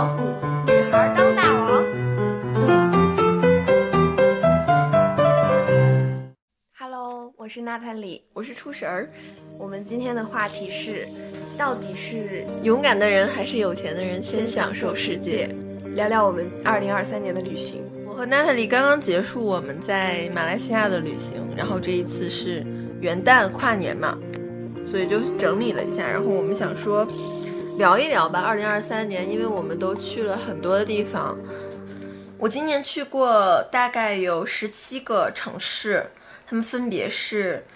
老虎，女孩当大王。Hello，我是娜塔莉，我是初神儿。我们今天的话题是，到底是勇敢的人还是有钱的人先享受世界？聊聊我们二零二三年的旅行。我和娜塔莉刚刚结束我们在马来西亚的旅行，然后这一次是元旦跨年嘛，所以就整理了一下，然后我们想说。聊一聊吧，二零二三年，因为我们都去了很多的地方。我今年去过大概有十七个城市，他们分别是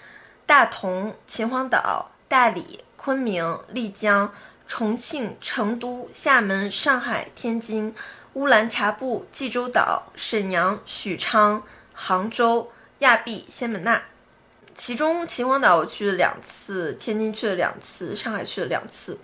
大同、秦皇岛、大理、昆明、丽江、重庆、成都、厦门、上海、天津、乌兰察布、济州岛、沈阳、许昌、杭州、亚庇、仙本那。其中秦皇岛我去了两次，天津去了两次，上海去了两次。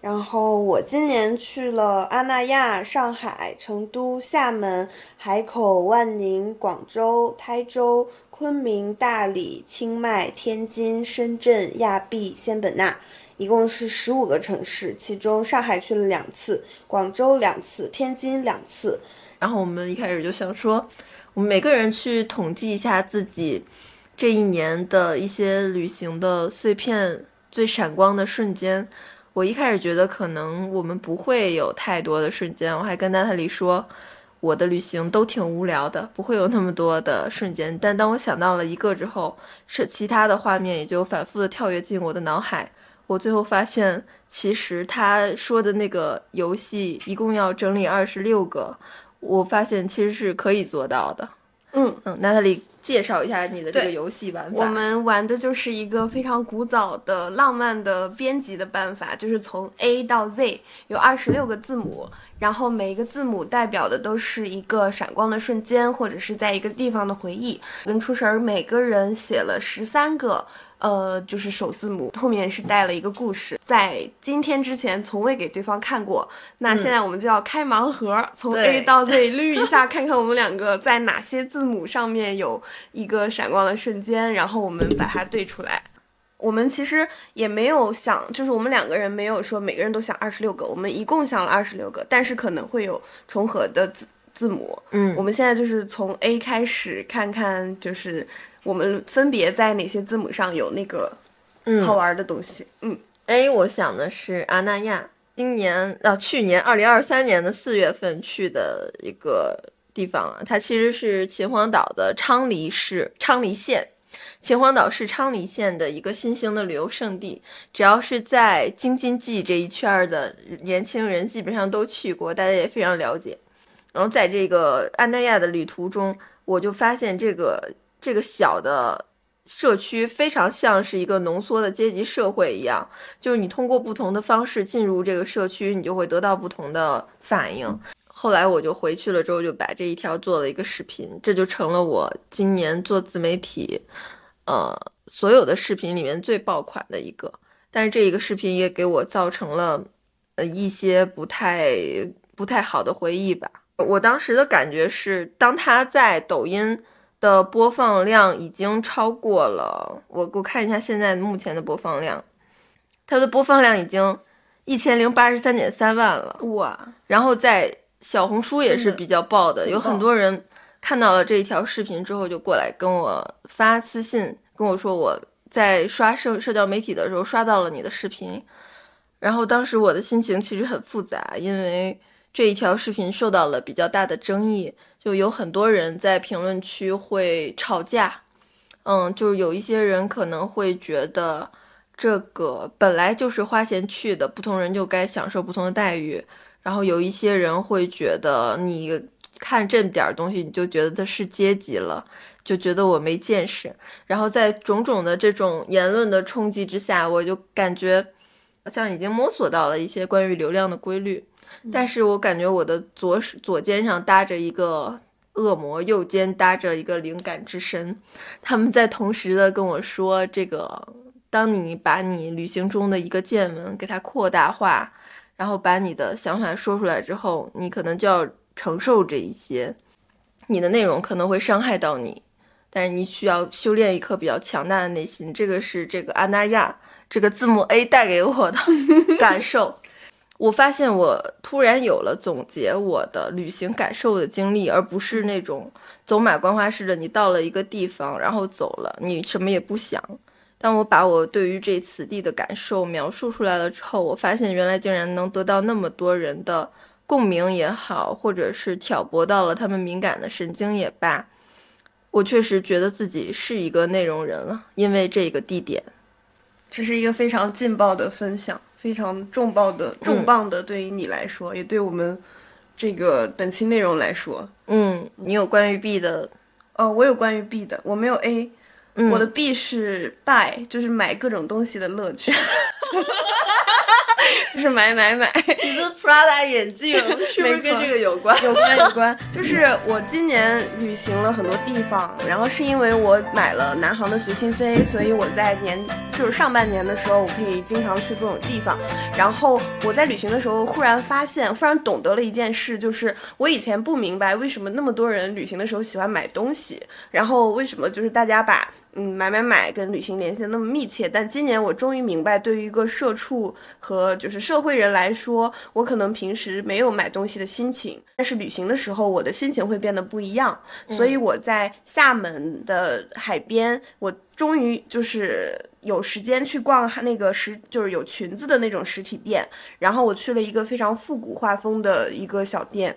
然后我今年去了阿那亚、上海、成都、厦门、海口、万宁、广州、台州、昆明、大理、清迈、天津、深圳、亚庇、仙本那，一共是十五个城市。其中上海去了两次，广州两次，天津两次。然后我们一开始就想说，我们每个人去统计一下自己这一年的一些旅行的碎片、最闪光的瞬间。我一开始觉得可能我们不会有太多的瞬间，我还跟娜塔莉说，我的旅行都挺无聊的，不会有那么多的瞬间。但当我想到了一个之后，是其他的画面也就反复的跳跃进我的脑海。我最后发现，其实他说的那个游戏一共要整理二十六个，我发现其实是可以做到的。嗯嗯，娜塔莉。介绍一下你的这个游戏玩法。我们玩的就是一个非常古早的浪漫的编辑的办法，就是从 A 到 Z 有二十六个字母，然后每一个字母代表的都是一个闪光的瞬间，或者是在一个地方的回忆。跟出神儿每个人写了十三个。呃，就是首字母后面是带了一个故事，在今天之前从未给对方看过。那现在我们就要开盲盒，从 A 到 Z 捋一下，看看我们两个在哪些字母上面有一个闪光的瞬间，然后我们把它对出来。我们其实也没有想，就是我们两个人没有说每个人都想二十六个，我们一共想了二十六个，但是可能会有重合的字字母。嗯，我们现在就是从 A 开始看看，就是。我们分别在哪些字母上有那个好玩的东西？嗯，A 我想的是阿那亚，今年啊去年二零二三年的四月份去的一个地方啊，它其实是秦皇岛的昌黎市昌黎县，秦皇岛是昌黎县的一个新兴的旅游胜地，只要是在京津冀这一圈的年轻人基本上都去过，大家也非常了解。然后在这个阿那亚的旅途中，我就发现这个。这个小的社区非常像是一个浓缩的阶级社会一样，就是你通过不同的方式进入这个社区，你就会得到不同的反应。后来我就回去了之后，就把这一条做了一个视频，这就成了我今年做自媒体，呃，所有的视频里面最爆款的一个。但是这一个视频也给我造成了呃一些不太不太好的回忆吧。我当时的感觉是，当他在抖音。的播放量已经超过了我，我看一下现在目前的播放量，它的播放量已经一千零八十三点三万了哇！然后在小红书也是比较爆的，有很多人看到了这一条视频之后就过来跟我发私信，跟我说我在刷社社交媒体的时候刷到了你的视频，然后当时我的心情其实很复杂，因为这一条视频受到了比较大的争议。就有很多人在评论区会吵架，嗯，就是有一些人可能会觉得这个本来就是花钱去的，不同人就该享受不同的待遇。然后有一些人会觉得你看这点儿东西你就觉得他是阶级了，就觉得我没见识。然后在种种的这种言论的冲击之下，我就感觉好像已经摸索到了一些关于流量的规律。但是我感觉我的左左肩上搭着一个恶魔，右肩搭着一个灵感之神，他们在同时的跟我说：“这个，当你把你旅行中的一个见闻给它扩大化，然后把你的想法说出来之后，你可能就要承受这一些，你的内容可能会伤害到你，但是你需要修炼一颗比较强大的内心。这个是这个阿那亚这个字母 A 带给我的 感受。”我发现我突然有了总结我的旅行感受的经历，而不是那种走马观花式的。你到了一个地方，然后走了，你什么也不想。当我把我对于这此地的感受描述出来了之后，我发现原来竟然能得到那么多人的共鸣也好，或者是挑拨到了他们敏感的神经也罢。我确实觉得自己是一个内容人了，因为这个地点。这是一个非常劲爆的分享。非常重磅的重磅的，对于你来说，也对我们这个本期内容来说，嗯，你有关于 B 的，哦，我有关于 B 的，我没有 A，我的 B 是 buy，就是买各种东西的乐趣。就是买买买，你的 Prada 眼镜 是不是跟这个有关？有关有关。就是我今年旅行了很多地方，然后是因为我买了南航的随心飞，所以我在年就是上半年的时候，我可以经常去各种地方。然后我在旅行的时候，忽然发现，忽然懂得了一件事，就是我以前不明白为什么那么多人旅行的时候喜欢买东西，然后为什么就是大家把。嗯，买买买跟旅行联系的那么密切，但今年我终于明白，对于一个社畜和就是社会人来说，我可能平时没有买东西的心情，但是旅行的时候，我的心情会变得不一样。所以我在厦门的海边，我终于就是有时间去逛那个实，就是有裙子的那种实体店，然后我去了一个非常复古画风的一个小店。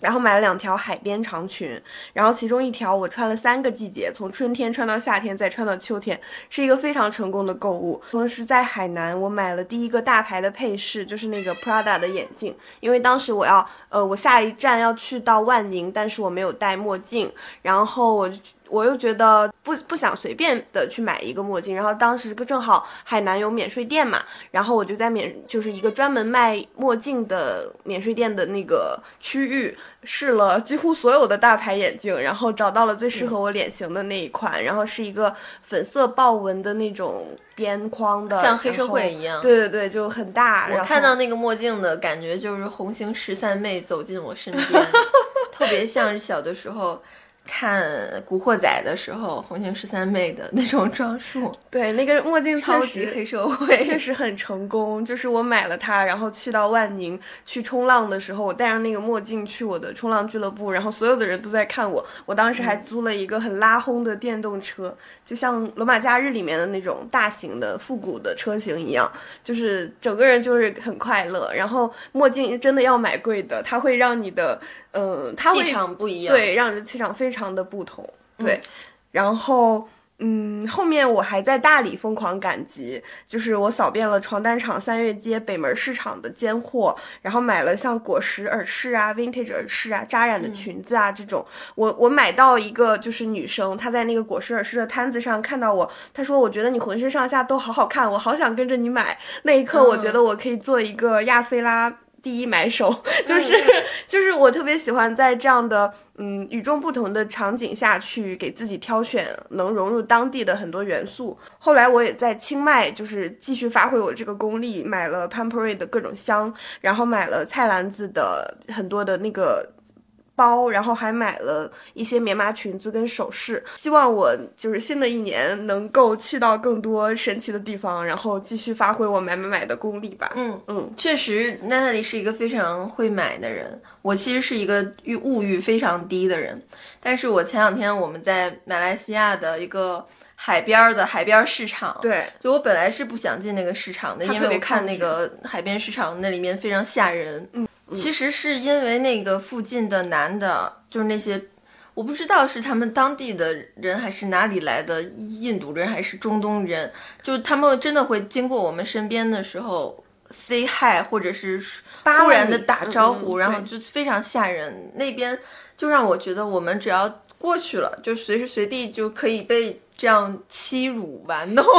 然后买了两条海边长裙，然后其中一条我穿了三个季节，从春天穿到夏天，再穿到秋天，是一个非常成功的购物。同时在海南，我买了第一个大牌的配饰，就是那个 Prada 的眼镜，因为当时我要，呃，我下一站要去到万宁，但是我没有戴墨镜，然后我。我又觉得不不想随便的去买一个墨镜，然后当时正好海南有免税店嘛，然后我就在免就是一个专门卖墨镜的免税店的那个区域试了几乎所有的大牌眼镜，然后找到了最适合我脸型的那一款，然后是一个粉色豹纹的那种边框的，像黑社会一样，对对对，就很大。我看到那个墨镜的感觉就是红星十三妹走进我身边，特别像是小的时候。看《古惑仔》的时候，红星十三妹的那种装束，对那个墨镜超级黑社会，确实很成功。就是我买了它，然后去到万宁去冲浪的时候，我戴上那个墨镜去我的冲浪俱乐部，然后所有的人都在看我。我当时还租了一个很拉轰的电动车，就像《罗马假日》里面的那种大型的复古的车型一样，就是整个人就是很快乐。然后墨镜真的要买贵的，它会让你的。嗯，气场不一样，对，让人的气场非常的不同，对。然后，嗯，后面我还在大理疯狂赶集，就是我扫遍了床单厂、三月街、北门市场的尖货，然后买了像果实耳饰啊、vintage 耳饰啊、扎染的裙子啊这种。我我买到一个就是女生，她在那个果实耳饰的摊子上看到我，她说：“我觉得你浑身上下都好好看，我好想跟着你买。”那一刻，我觉得我可以做一个亚非拉。第一买手 就是就是我特别喜欢在这样的嗯与众不同的场景下去给自己挑选能融入当地的很多元素。后来我也在清迈就是继续发挥我这个功力，买了 Pamperi 的各种香，然后买了菜篮子的很多的那个。包，然后还买了一些棉麻裙子跟首饰，希望我就是新的一年能够去到更多神奇的地方，然后继续发挥我买买买的功力吧。嗯嗯，确实，娜娜里是一个非常会买的人。我其实是一个欲物欲非常低的人，但是我前两天我们在马来西亚的一个海边的海边市场，对，就我本来是不想进那个市场的，因为我看那个海边市场那里面非常吓人。嗯。其实是因为那个附近的男的，就是那些，我不知道是他们当地的人还是哪里来的印度人还是中东人，就他们真的会经过我们身边的时候 say hi，或者是突然的打招呼，然后就非常吓人。那边就让我觉得我们只要过去了，就随时随地就可以被这样欺辱玩弄。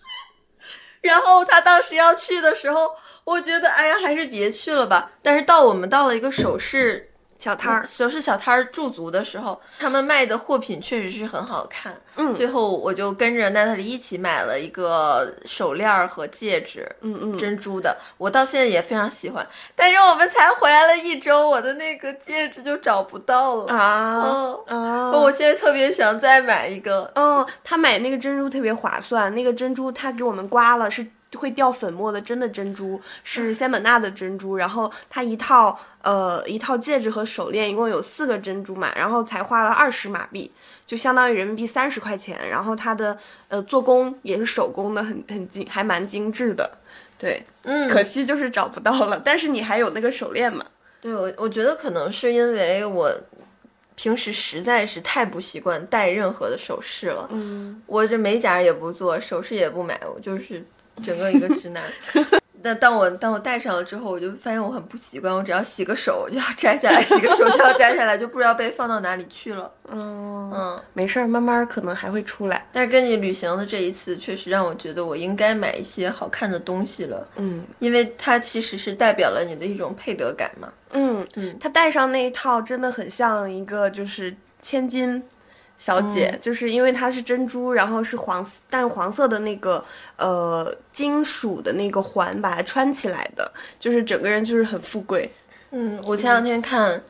然后他当时要去的时候。我觉得，哎呀，还是别去了吧。但是到我们到了一个首饰小摊儿，首饰小摊儿驻足的时候，他们卖的货品确实是很好看。嗯，最后我就跟着奈特里一起买了一个手链和戒指，嗯嗯，珍珠的，我到现在也非常喜欢。但是我们才回来了一周，我的那个戒指就找不到了啊啊！我现在特别想再买一个。嗯，他买那个珍珠特别划算，那个珍珠他给我们刮了是。会掉粉末的真的珍珠，是仙本那的珍珠。然后它一套呃一套戒指和手链一共有四个珍珠嘛，然后才花了二十马币，就相当于人民币三十块钱。然后它的呃做工也是手工的，很很精，还蛮精致的。对，嗯，可惜就是找不到了。但是你还有那个手链嘛？对我，我觉得可能是因为我平时实在是太不习惯戴任何的首饰了。嗯，我这美甲也不做，首饰也不买，我就是整个一个直男。那当我当我戴上了之后，我就发现我很不习惯。我只要洗个手就要摘下来，洗个手就要摘下来，就不知道被放到哪里去了。嗯嗯，没事儿，慢慢可能还会出来。但是跟你旅行的这一次，确实让我觉得我应该买一些好看的东西了。嗯因为它其实是代表了你的一种配得感嘛。嗯嗯它戴上那一套真的很像一个就是千金小姐，嗯就是因为它是珍珠，然后是黄淡黄色的那个呃金属的那个环把它穿起来的，就是整个人就是很富贵。嗯，我前两天看，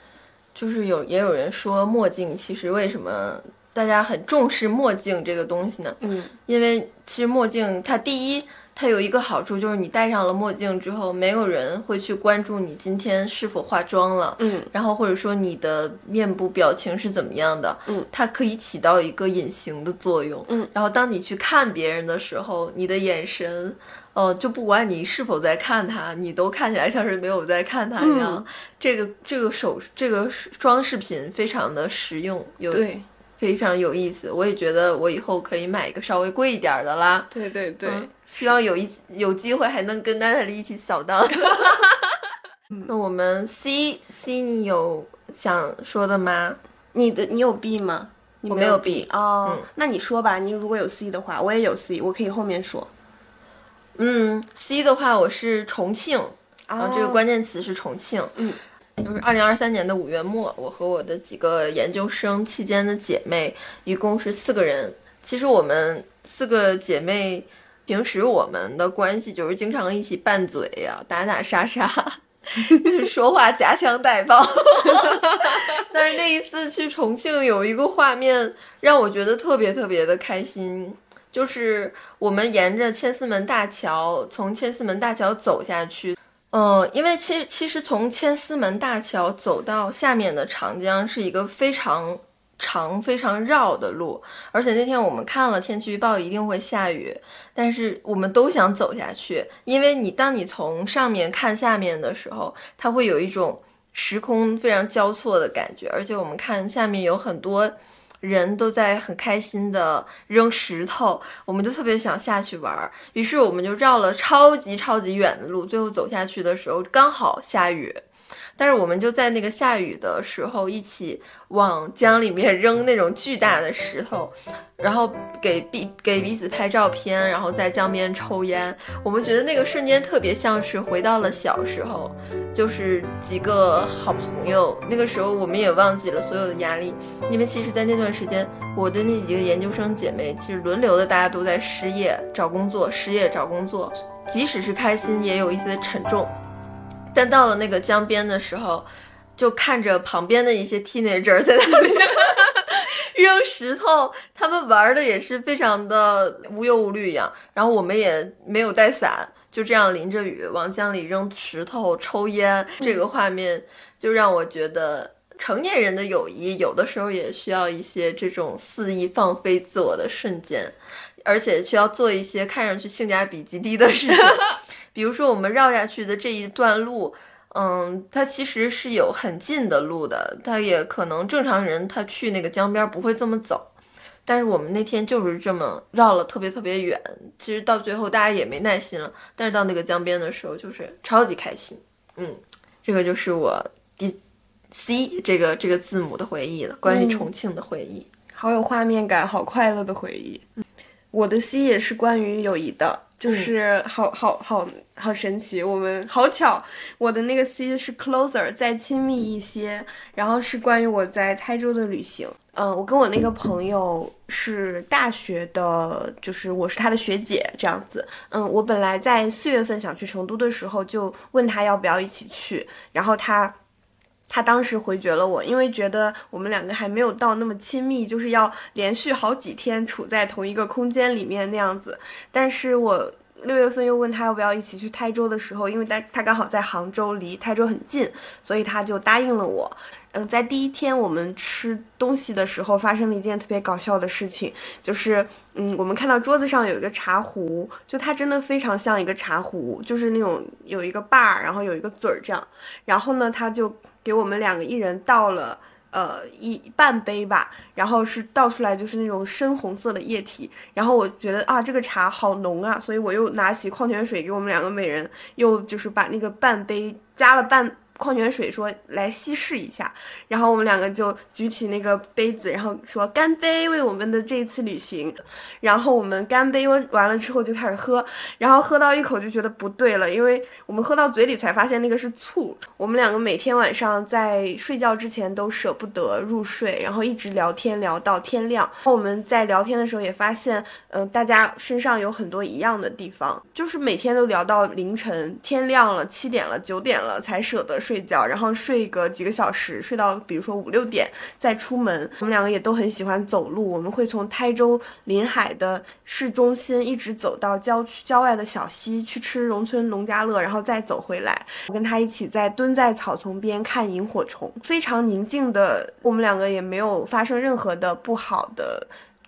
就是有也有人说墨镜其实为什么大家很重视墨镜这个东西呢？嗯因为其实墨镜它第一，它有一个好处就是你戴上了墨镜之后，没有人会去关注你今天是否化妆了。嗯然后或者说你的面部表情是怎么样的，嗯，它可以起到一个隐形的作用，嗯，然后当你去看别人的时候，你的眼神，呃，就不管你是否在看他，你都看起来像是没有在看他一样。嗯这个这个手这个装饰品非常的实用，有对非常有意思。我也觉得我以后可以买一个稍微贵一点儿的啦。对对对，嗯希望有一有机会还能跟娜塔莉一起扫荡。那我们 C C 你有想说的吗？你的你有 B 吗？你我没有 B 哦、嗯那你说吧，你如果有 C 的话，我也有 C，我可以后面说。嗯，C 的话我是重庆，然后这个哦关键词是重庆。嗯，就是二零二三年的五月末，我和我的几个研究生期间的姐妹，一共是四个人。其实我们四个姐妹平时我们的关系就是经常一起拌嘴呀、打打杀杀，就是说话夹枪带棒。但是那一次去重庆，有一个画面让我觉得特别特别的开心，就是我们沿着千厮门大桥，从千厮门大桥走下去。嗯，因为其实其实从千厮门大桥走到下面的长江是一个非常长、非常绕的路，而且那天我们看了天气预报，一定会下雨，但是我们都想走下去，因为你当你从上面看下面的时候，它会有一种时空非常交错的感觉，而且我们看下面有很多人都在很开心的扔石头，我们就特别想下去玩儿，于是我们就绕了超级超级远的路，最后走下去的时候刚好下雨。但是我们就在那个下雨的时候，一起往江里面扔那种巨大的石头，然后给彼给彼此拍照片，然后在江边抽烟。我们觉得那个瞬间特别像是回到了小时候，就是几个好朋友。那个时候我们也忘记了所有的压力，因为其实，在那段时间，我的那几个研究生姐妹，其实轮流的，大家都在失业找工作，失业找工作，即使是开心，也有一些沉重。但到了那个江边的时候，就看着旁边的一些 teenager 在那里 扔石头，他们玩的也是非常的无忧无虑一样。然后我们也没有带伞，就这样淋着雨往江里扔石头、抽烟，这个画面就让我觉得。成年人的友谊有的时候也需要一些这种肆意放飞自我的瞬间，而且需要做一些看上去性价比极低的事情。比如说我们绕下去的这一段路，嗯，它其实是有很近的路的，它也可能正常人他去那个江边不会这么走，但是我们那天就是这么绕了特别特别远，其实到最后大家也没耐心了，但是到那个江边的时候就是超级开心，嗯，这个就是我第 C 这个这个字母的回忆了，关于嗯重庆的回忆，好有画面感，好快乐的回忆。我的 C 也是关于友谊的，就是好好好好神奇，我们好巧，我的那个 C 是 closer，再亲密一些，然后是关于我在台州的旅行。嗯，我跟我那个朋友是大学的，就是我是他的学姐这样子。嗯，我本来在四月份想去成都的时候，就问他要不要一起去，然后他。他当时回绝了我，因为觉得我们两个还没有到那么亲密，就是要连续好几天处在同一个空间里面那样子。但是我六月份又问他要不要一起去台州的时候，因为他他刚好在杭州，离台州很近，所以他就答应了我。嗯，在第一天我们吃东西的时候，发生了一件特别搞笑的事情，就是嗯，我们看到桌子上有一个茶壶，就它真的非常像一个茶壶，就是那种有一个把儿，然后有一个嘴儿这样。然后呢，他就给我们两个一人倒了。呃，一半杯吧，然后是倒出来就是那种深红色的液体，然后我觉得啊，这个茶好浓啊，所以我又拿起矿泉水给我们两个每人，又就是把那个半杯加了半。矿泉水说来稀释一下，然后我们两个就举起那个杯子，然后说干杯，为我们的这一次旅行。然后我们干杯完完了之后就开始喝，然后喝到一口就觉得不对了，因为我们喝到嘴里才发现那个是醋。我们两个每天晚上在睡觉之前都舍不得入睡，然后一直聊天聊到天亮。然后我们在聊天的时候也发现，嗯，大家身上有很多一样的地方，就是每天都聊到凌晨，天亮了，七点了，九点了才舍得。睡睡觉，然后睡个几个小时，睡到比如说五六点再出门。我们两个也都很喜欢走路，我们会从台州临海的市中心一直走到郊区郊外的小溪去吃农村农家乐，然后再走回来。我跟他一起在蹲在草丛边看萤火虫，非常宁静的。我们两个也没有发生任何的不好的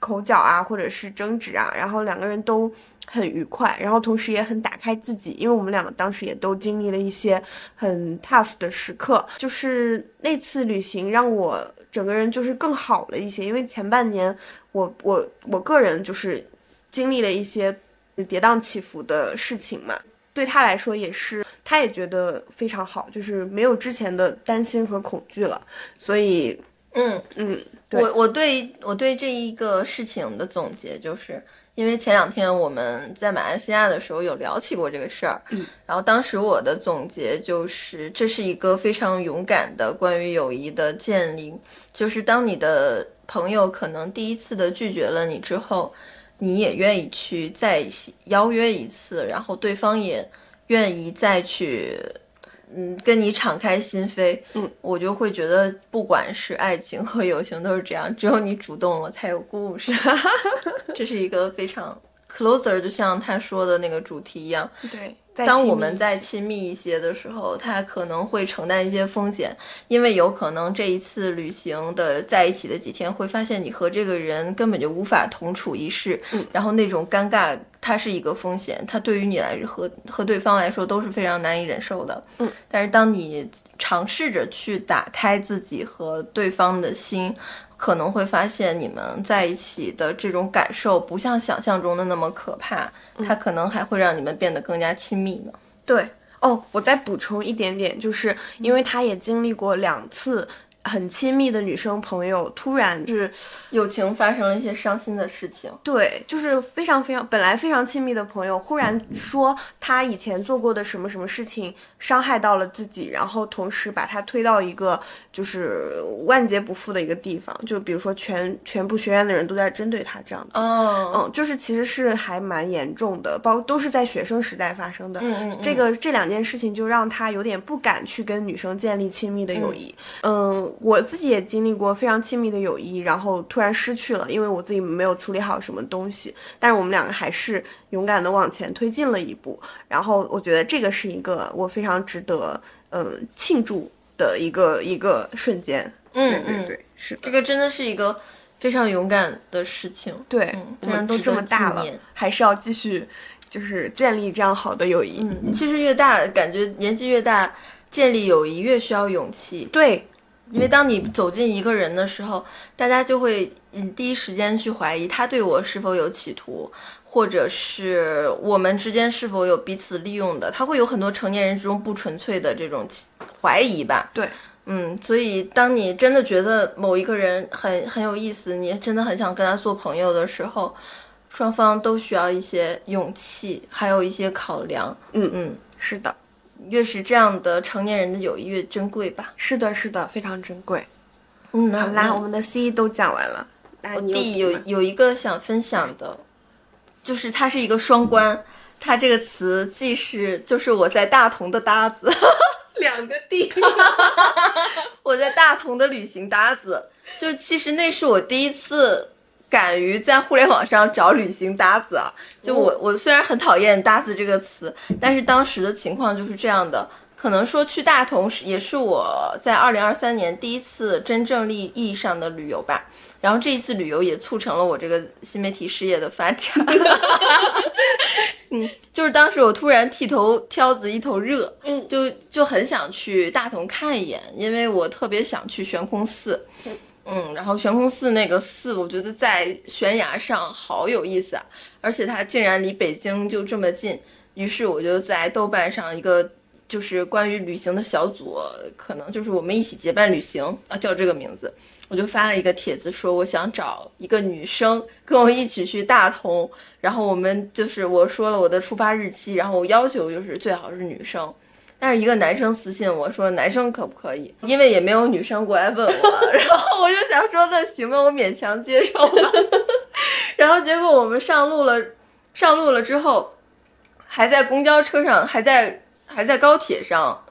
口角啊，或者是争执啊，然后两个人都。很愉快，然后同时也很打开自己，因为我们两个当时也都经历了一些很 tough 的时刻，就是那次旅行让我整个人就是更好了一些，因为前半年我我我个人就是经历了一些跌宕起伏的事情嘛，对他来说也是，他也觉得非常好，就是没有之前的担心和恐惧了，所以嗯嗯，我我对我对这一个事情的总结就是。因为前两天我们在马来西亚的时候有聊起过这个事儿，嗯，然后当时我的总结就是，这是一个非常勇敢的关于友谊的建立，就是当你的朋友可能第一次的拒绝了你之后，你也愿意去再邀约一次，然后对方也愿意再去。嗯，跟你敞开心扉，嗯，我就会觉得，不管是爱情和友情都是这样，只有你主动了才有故事。这是一个非常 closer，就像他说的那个主题一样。对。当我们在亲密一些的时候，他可能会承担一些风险，因为有可能这一次旅行的在一起的几天，会发现你和这个人根本就无法同处一室，嗯，然后那种尴尬，它是一个风险，它对于你来和和对方来说都是非常难以忍受的，嗯，但是当你尝试着去打开自己和对方的心。可能会发现你们在一起的这种感受不像想象中的那么可怕，它可能还会让你们变得更加亲密呢。对，哦，我再补充一点点，就是因为他也经历过两次。很亲密的女生朋友突然就是友情发生了一些伤心的事情，对，就是非常非常本来非常亲密的朋友，忽然说他以前做过的什么什么事情伤害到了自己，然后同时把他推到一个就是万劫不复的一个地方，就比如说全全部学院的人都在针对他这样子，嗯，就是其实是还蛮严重的，包都是在学生时代发生的，嗯嗯，这个这两件事情就让他有点不敢去跟女生建立亲密的友谊，嗯。我自己也经历过非常亲密的友谊，然后突然失去了，因为我自己没有处理好什么东西。但是我们两个还是勇敢的往前推进了一步。然后我觉得这个是一个我非常值得嗯庆祝的一个一个瞬间。嗯对对，是这个真的是一个非常勇敢的事情。对，我们都这么大了，还是要继续就是建立这样好的友谊。嗯，其实越大，感觉年纪越大，建立友谊越需要勇气。对。因为当你走进一个人的时候，大家就会嗯第一时间去怀疑他对我是否有企图，或者是我们之间是否有彼此利用的，他会有很多成年人之中不纯粹的这种怀疑吧。对，嗯，所以当你真的觉得某一个人很很有意思，你真的很想跟他做朋友的时候，双方都需要一些勇气，还有一些考量。嗯嗯，是的。越是这样的成年人的友谊越珍贵吧？是的，是的，非常珍贵。嗯，好啦，我们的 C 都讲完了。我弟有有一个想分享的，就是它是一个双关。它这个词既是就是我在大同的搭子，两个弟，我在大同的旅行搭子，就其实那是我第一次。敢于在互联网上找旅行搭子啊。就我我虽然很讨厌“搭子”这个词，但是当时的情况就是这样的。可能说去大同是也是我在二零二三年第一次真正意意义上的旅游吧。然后这一次旅游也促成了我这个新媒体事业的发展。嗯，就是当时我突然剃头挑子一头热，嗯，就就很想去大同看一眼，因为我特别想去悬空寺。嗯，然后悬空寺那个寺，我觉得在悬崖上好有意思啊，而且它竟然离北京就这么近。于是我就在豆瓣上一个就是关于旅行的小组，可能就是我们一起结伴旅行啊，叫这个名字。我就发了一个帖子，说我想找一个女生跟我一起去大同，然后我们就是我说了我的出发日期，然后我要求就是最好是女生，但是一个男生私信我说男生可不可以，因为也没有女生过来问我，然后我就想说那行吧，我勉强接受吧。然后结果我们上路了，上路了之后，还在公交车上，还在还在高铁上。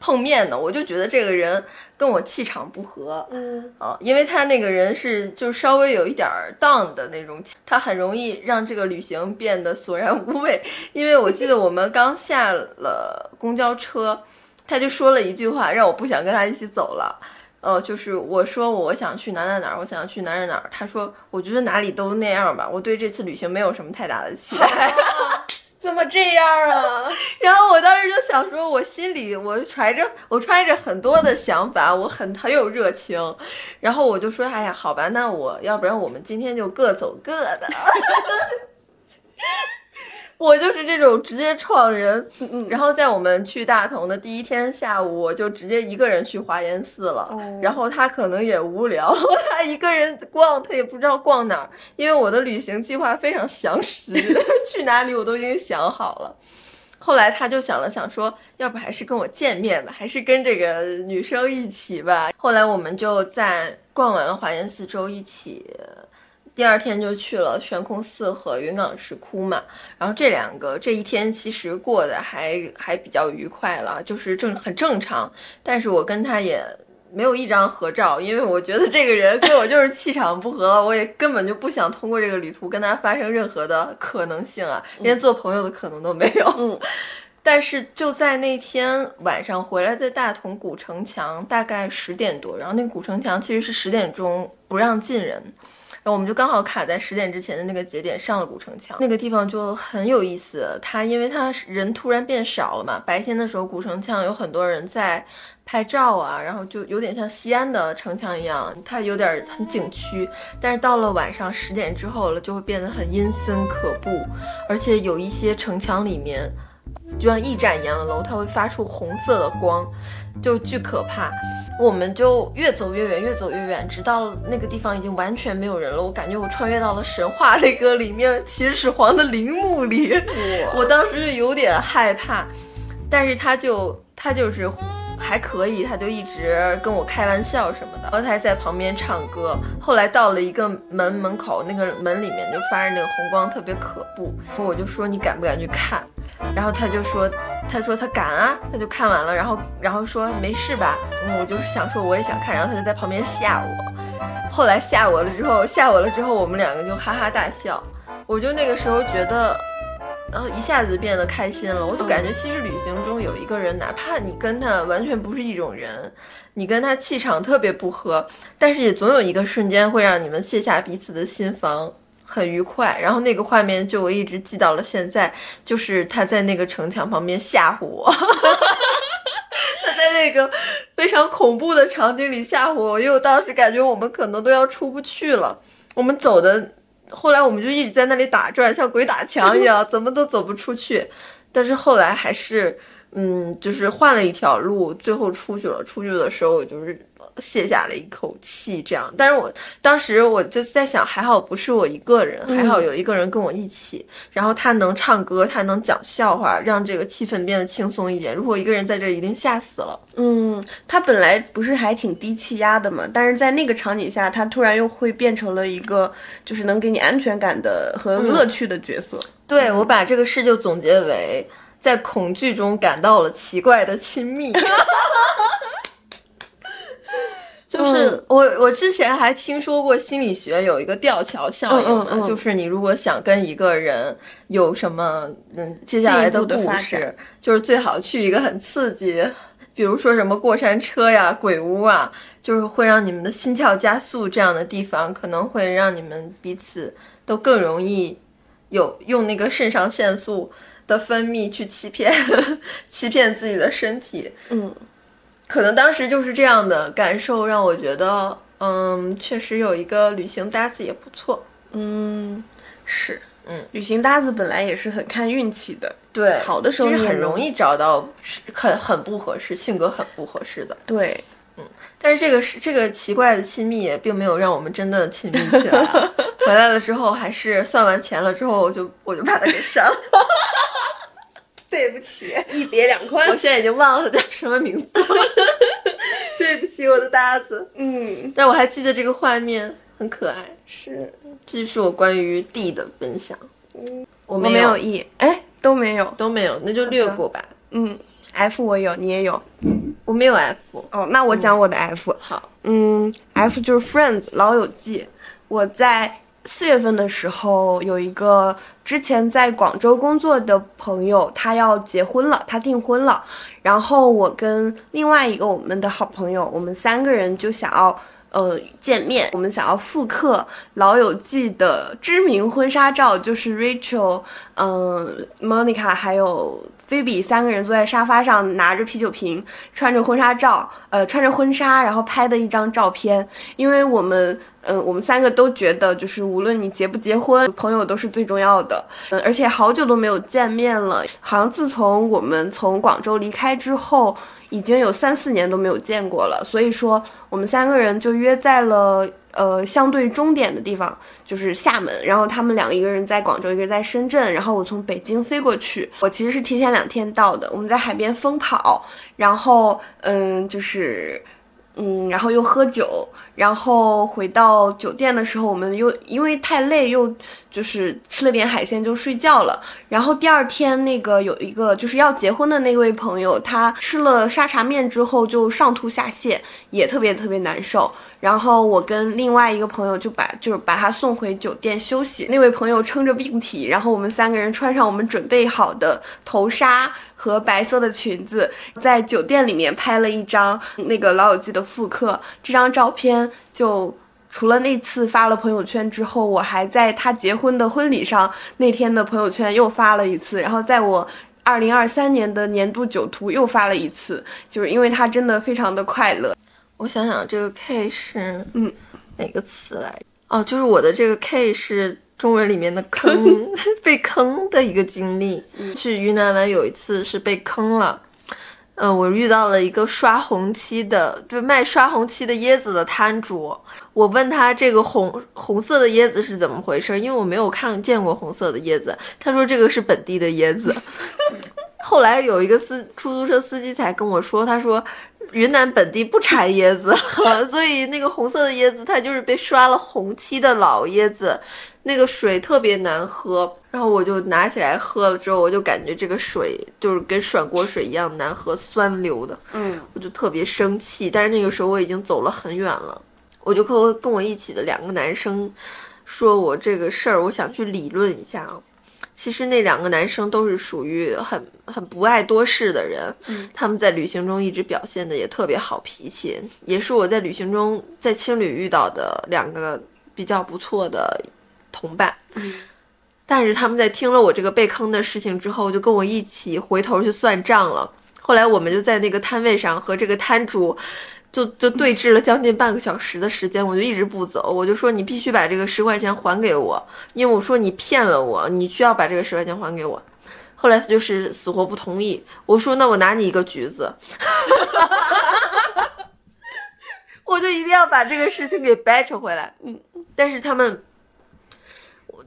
碰面呢，我就觉得这个人跟我气场不合，嗯啊，因为他那个人是就稍微有一点 down 的那种，他很容易让这个旅行变得索然无味。因为我记得我们刚下了公交车，他就说了一句话，让我不想跟他一起走了。呃，就是我说我想去哪哪哪，我想去哪哪哪，他说我觉得哪里都那样吧，我对这次旅行没有什么太大的期待。怎么这样啊？然后我当时就想说，我心里我揣着我揣着很多的想法，我很很有热情。然后我就说，哎呀，好吧，那我要不然我们今天就各走各的。我就是这种直接撞人。然后在我们去大同的第一天下午，我就直接一个人去华严寺了。然后他可能也无聊，他一个人逛，他也不知道逛哪儿，因为我的旅行计划非常详实，去哪里我都已经想好了。后来他就想了想，说要不还是跟我见面吧，还是跟这个女生一起吧。后来我们就在逛完了华严寺之后一起。第二天就去了悬空寺和云冈石窟嘛，然后这两个这一天其实过得还还比较愉快了，就是正很正常。但是我跟他也没有一张合照，因为我觉得这个人跟我就是气场不合，我也根本就不想通过这个旅途跟他发生任何的可能性啊，连做朋友的可能都没有。嗯，但是就在那天晚上回来，在大同古城墙大概十点多，然后那个古城墙其实是十点钟不让进人。然后我们就刚好卡在十点之前的那个节点上了古城墙，那个地方就很有意思。它因为它人突然变少了嘛，白天的时候古城墙有很多人在拍照啊，然后就有点像西安的城墙一样，它有点很景区。但是到了晚上十点之后了，就会变得很阴森可怖，而且有一些城墙里面就像驿站一样的楼，它会发出红色的光，就巨可怕。我们就越走越远，越走越远，直到那个地方已经完全没有人了。我感觉我穿越到了神话那个里面秦始皇的陵墓里，我当时就有点害怕。但是他就他就是还可以，他就一直跟我开玩笑什么的，然后他还在旁边唱歌。后来到了一个门门口，那个门里面就发着那个红光，特别可怖。我就说你敢不敢去看？然后他就说，他说他敢啊，他就看完了，然后然后说没事吧？我就是想说我也想看，然后他就在旁边吓我。后来吓我了之后，吓我了之后，我们两个就哈哈大笑。我就那个时候觉得，然后一下子变得开心了。我就感觉其实旅行中有一个人，哪怕你跟他完全不是一种人，你跟他气场特别不合，但是也总有一个瞬间会让你们卸下彼此的心防。很愉快，然后那个画面就我一直记到了现在，就是他在那个城墙旁边吓唬我，他在那个非常恐怖的场景里吓唬我，因为我当时感觉我们可能都要出不去了。我们走的，后来我们就一直在那里打转，像鬼打墙一样，怎么都走不出去。但是后来还是，嗯，就是换了一条路，最后出去了。出去的时候，我就是。卸下了一口气，这样。但是我当时我就在想，还好不是我一个人，还好有一个人跟我一起，然后他能唱歌，他能讲笑话，让这个气氛变得轻松一点。如果一个人在这，一定吓死了。嗯，他本来不是还挺低气压的嘛，但是在那个场景下，他突然又会变成了一个就是能给你安全感的和乐趣的角色。对，我把这个事就总结为在恐惧中感到了奇怪的亲密。就就是我我之前还听说过心理学有一个吊桥效应嗯嗯嗯就是你如果想跟一个人有什么嗯接下来的故事，就是最好去一个很刺激。比如说什么过山车呀、鬼屋啊，就是会让你们的心跳加速这样的地方，可能会让你们彼此都更容易有用那个肾上腺素的分泌去欺骗 欺骗自己的身体。嗯，可能当时就是这样的感受，让我觉得，嗯，确实有一个旅行搭子也不错。嗯，是，嗯，旅行搭子本来也是很看运气的，对，好的时候其实很容易找到是很很不合适、性格很不合适的。对，嗯但是这个是这个奇怪的亲密也并没有让我们真的亲密起来啊。回来了之后，还是算完钱了之后，我就我就把它给删了。对不起，一别两宽我现在已经忘了他叫什么名字了。对不起，我的搭子。嗯，但我还记得这个画面，很可爱。是这就是我关于 D 的分享。嗯我没没有 E，哎，都没有，都没有，那就略过吧。嗯，F 我有，你也有，我没有 F。哦，那我讲我的 F，好，嗯，F 就是 Friends 老友记。我在四月份的时候有一个之前在广州工作的朋友，他要结婚了，他订婚了。然后我跟另外一个我们的好朋友，我们三个人就想要呃见面，我们想要复刻《老友记》的知名婚纱照，就是 Rachel、嗯、Monica 还有。菲比三个人坐在沙发上，拿着啤酒瓶，穿着婚纱照，呃，穿着婚纱，然后拍的一张照片。因为我们，嗯、我们三个都觉得，就是无论你结不结婚，朋友都是最重要的。嗯，而且好久都没有见面了，好像自从我们从广州离开之后，已经有三四年都没有见过了。所以说，我们三个人就约在了。呃，相对终点的地方就是厦门，然后他们两个一个人在广州，一个人在深圳，然后我从北京飞过去，我其实是提前两天到的。我们在海边疯跑，然后嗯，就是嗯，然后又喝酒，然后回到酒店的时候，我们又因为太累，又就是吃了点海鲜就睡觉了。然后第二天那个有一个就是要结婚的那位朋友，他吃了沙茶面之后就上吐下泻，也特别特别难受。然后我跟另外一个朋友就把就是把他送回酒店休息。那位朋友撑着病体，然后我们三个人穿上我们准备好的头纱和白色的裙子，在酒店里面拍了一张那个《老友记》的复刻。这张照片就。除了那次发了朋友圈之后，我还在他结婚的婚礼上那天的朋友圈又发了一次，然后在我二零二三年的年度酒图又发了一次，就是因为他真的非常的快乐。我想想，这个 K 是嗯哪个词来着？哦，就是我的这个 K 是中文里面的坑，被坑的一个经历。去云南玩有一次是被坑了。呃，我遇到了一个刷红漆的，就卖刷红漆的椰子的摊主。我问他这个红红色的椰子是怎么回事，因为我没有看见过红色的椰子。他说这个是本地的椰子。后来有一个司出租车司机才跟我说，他说云南本地不产椰子，所以那个红色的椰子它就是被刷了红漆的老椰子，那个水特别难喝。然后我就拿起来喝了之后，我就感觉这个水就是跟涮锅水一样难喝，酸溜的。嗯我就特别生气。但是那个时候我已经走了很远了，我就跟我跟我一起的两个男生说我这个事儿，我想去理论一下啊。其实那两个男生都是属于很很不爱多事的人，嗯他们在旅行中一直表现的也特别好脾气，也是我在旅行中在青旅遇到的两个比较不错的同伴。嗯但是他们在听了我这个被坑的事情之后，就跟我一起回头去算账了。后来我们就在那个摊位上和这个摊主就就对峙了将近半个小时的时间，我就一直不走，我就说你必须把这个十块钱还给我，因为我说你骗了我，你需要把这个十块钱还给我。后来他就是死活不同意，我说那我拿你一个橘子，我就一定要把这个事情给掰扯回来。嗯，但是他们。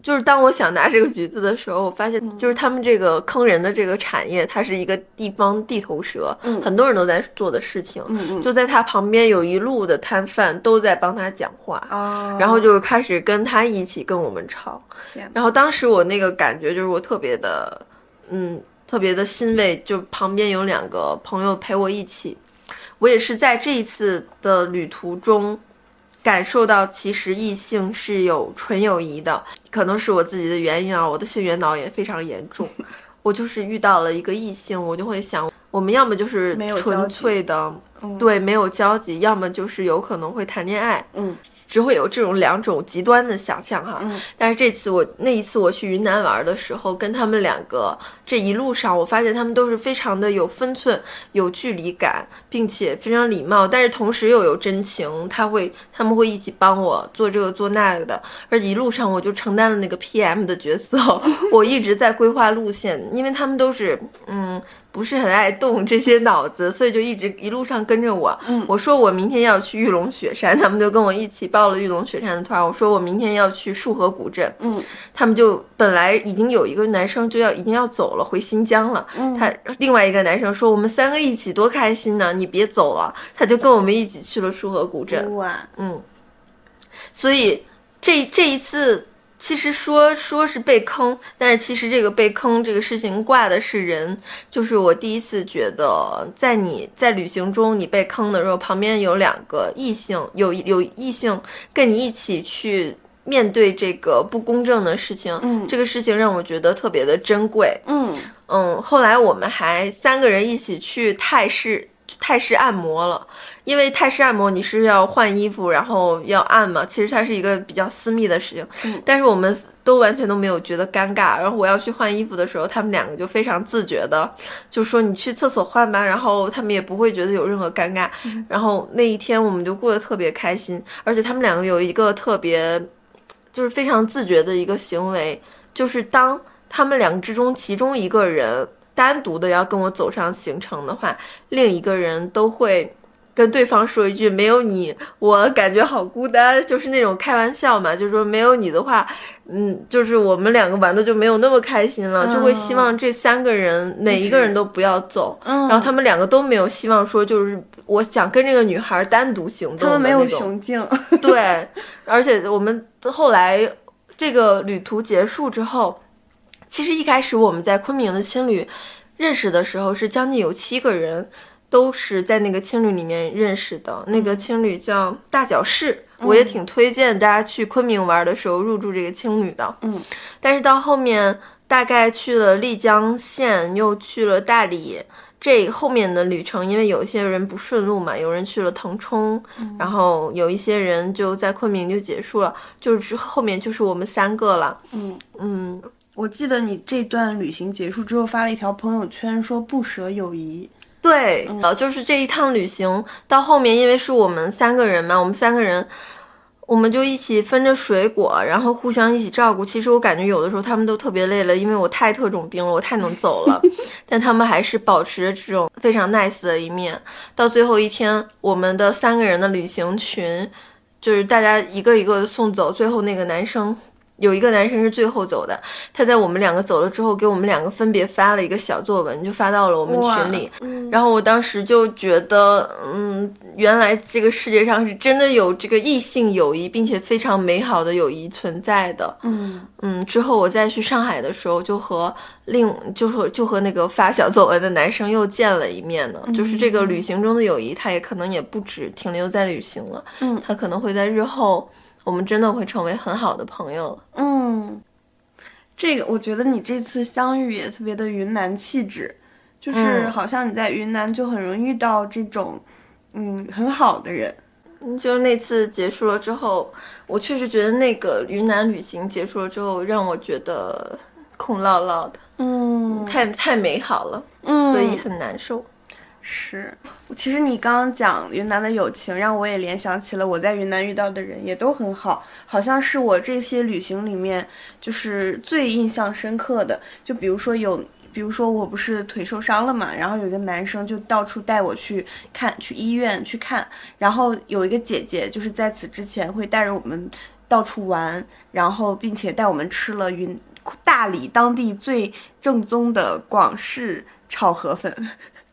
就是当我想拿这个橘子的时候，我发现就是他们这个坑人的这个产业，它是一个地方地头蛇，嗯很多人都在做的事情。嗯嗯就在他旁边有一路的摊贩都在帮他讲话，哦，然后就是开始跟他一起跟我们吵。天然后当时我那个感觉就是我特别的，嗯，特别的欣慰，就旁边有两个朋友陪我一起。我也是在这一次的旅途中，感受到其实异性是有纯友谊的，可能是我自己的原因啊，我的性缘脑也非常严重。我就是遇到了一个异性，我就会想，我们要么就是纯粹的，对，没有交集，要么就是有可能会谈恋爱，嗯。只会有这种两种极端的想象哈，但是这次我那一次我去云南玩的时候，跟他们两个这一路上，我发现他们都是非常的有分寸、有距离感，并且非常礼貌，但是同时又有真情。他会他们会一起帮我做这个做那个的，而一路上我就承担了那个 PM 的角色，我一直在规划路线，因为他们都是嗯。不是很爱动这些脑子，所以就一直一路上跟着我。嗯，我说我明天要去玉龙雪山，他们就跟我一起报了玉龙雪山的团。我说我明天要去束河古镇，嗯，他们就本来已经有一个男生就要已经要走了，回新疆了。嗯，他另外一个男生说我们三个一起多开心呢，你别走了。他就跟我们一起去了束河古镇。哇，嗯，所以这这一次。其实说说是被坑，但是其实这个被坑这个事情挂的是人，就是我第一次觉得，在你在旅行中你被坑的时候，旁边有两个异性，有有异性跟你一起去面对这个不公正的事情，嗯，这个事情让我觉得特别的珍贵，嗯嗯，后来我们还三个人一起去泰式泰式按摩了。因为泰式按摩你是要换衣服，然后要按嘛，其实它是一个比较私密的事情。嗯，但是我们都完全都没有觉得尴尬。然后我要去换衣服的时候，他们两个就非常自觉的就说你去厕所换吧，然后他们也不会觉得有任何尴尬。然后那一天我们就过得特别开心，而且他们两个有一个特别就是非常自觉的一个行为，就是当他们两个之中其中一个人单独的要跟我走上行程的话，另一个人都会。跟对方说一句没有你，我感觉好孤单，就是那种开玩笑嘛，就是说没有你的话，嗯，就是我们两个玩的就没有那么开心了，就会希望这三个人哪一个人都不要走，然后他们两个都没有希望说就是我想跟这个女孩单独行动，他们没有雄竞，对，而且我们后来这个旅途结束之后，其实一开始我们在昆明的青旅认识的时候是将近有七个人。都是在那个青旅里面认识的，那个青旅叫大角市，我也挺推荐大家去昆明玩的时候入住这个青旅的。嗯，但是到后面大概去了丽江县，又去了大理，这后面的旅程，因为有一些人不顺路嘛，有人去了腾冲，然后有一些人就在昆明就结束了，就是后面就是我们三个了。嗯。嗯，我记得你这段旅行结束之后发了一条朋友圈，说不舍友谊。对，呃，就是这一趟旅行到后面，因为是我们三个人嘛，我们三个人，我们就一起分着水果，然后互相一起照顾。其实我感觉有的时候他们都特别累了，因为我太特种兵了，我太能走了，但他们还是保持着这种非常 nice 的一面。到最后一天，我们的三个人的旅行群，就是大家一个一个的送走，最后那个男生。有一个男生是最后走的，他在我们两个走了之后，给我们两个分别发了一个小作文，就发到了我们群里。然后我当时就觉得，嗯，原来这个世界上是真的有这个异性友谊，并且非常美好的友谊存在的。嗯嗯。之后我再去上海的时候，就和另就和就和那个发小作文的男生又见了一面呢。就是这个旅行中的友谊，他也可能也不止停留在旅行了。嗯，他可能会在日后。我们真的会成为很好的朋友了。嗯，这个我觉得你这次相遇也特别的云南气质，就是好像你在云南就很容易遇到这种，嗯，很好的人。就是那次结束了之后，我确实觉得那个云南旅行结束了之后，让我觉得空落落的，嗯，太太美好了，嗯，所以很难受。是，其实你刚刚讲云南的友情，让我也联想起了我在云南遇到的人，也都很好，好像是我这些旅行里面就是最印象深刻的。就比如说有，比如说我不是腿受伤了嘛，然后有一个男生就到处带我去看，去医院去看，然后有一个姐姐就是在此之前会带着我们到处玩，然后并且带我们吃了云大理当地最正宗的广式炒河粉。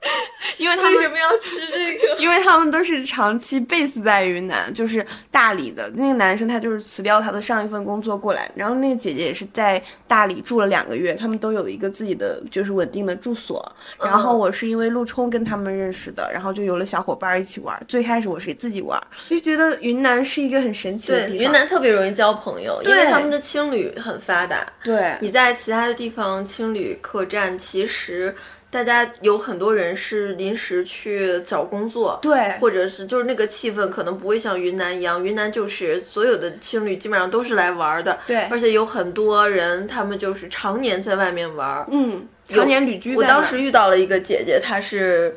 因为他们为什么要要吃这个，因为他们都是长期 base 在云南，就是大理的那个男生，他就是辞掉他的上一份工作过来，然后那个姐姐也是在大理住了两个月，他们都有一个自己的就是稳定的住所。然后我是因为陆冲跟他们认识的，然后就有了小伙伴一起玩。最开始我是自己玩，就觉得云南是一个很神奇的地方。云南特别容易交朋友，因为他们的青旅很发达。对，你在其他的地方青旅客栈，其实。大家有很多人是临时去找工作，对，或者是就是那个气氛可能不会像云南一样，云南就是所有的青旅基本上都是来玩的，对，而且有很多人他们就是常年在外面玩，嗯，常年旅居。我当时遇到了一个姐姐，她是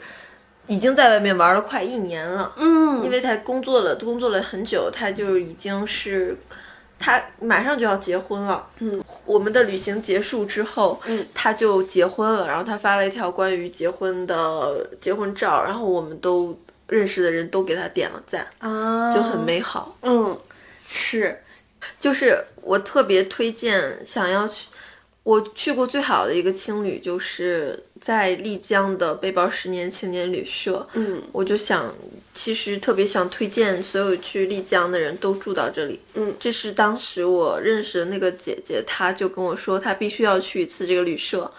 已经在外面玩了快一年了，嗯，因为她工作了工作了很久，她就已经是。他马上就要结婚了，嗯，我们的旅行结束之后，嗯，他就结婚了，然后他发了一条关于结婚的结婚照，然后我们都认识的人都给他点了赞，啊，就很美好，嗯，是，就是我特别推荐想要去。我去过最好的一个青旅，就是在丽江的背包十年青年旅社。嗯，我就想，其实特别想推荐所有去丽江的人都住到这里。嗯，这是当时我认识的那个姐姐，她就跟我说，她必须要去一次这个旅社。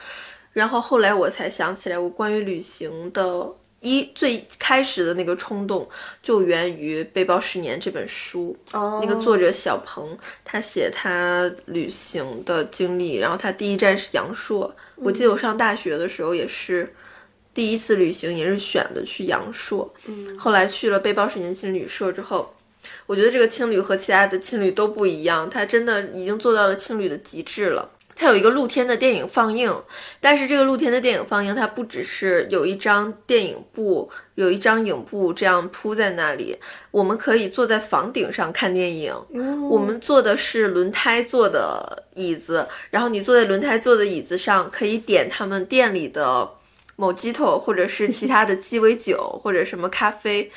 然后后来我才想起来，我关于旅行的。一最开始的那个冲动就源于《背包十年》这本书，那个作者小鹏，他写他旅行的经历，然后他第一站是阳朔，我记得我上大学的时候也是第一次旅行，也是选的去阳朔，嗯，后来去了背包式年青旅社之后，我觉得这个青旅和其他的青旅都不一样，它真的已经做到了青旅的极致了。它有一个露天的电影放映，但是这个露天的电影放映，它不只是有一张电影布，有一张影布这样铺在那里，我们可以坐在房顶上看电影。我们坐的是轮胎坐的椅子，然后你坐在轮胎坐的椅子上，可以点他们店里的某鸡头，或者是其他的鸡尾酒，或者什么咖啡。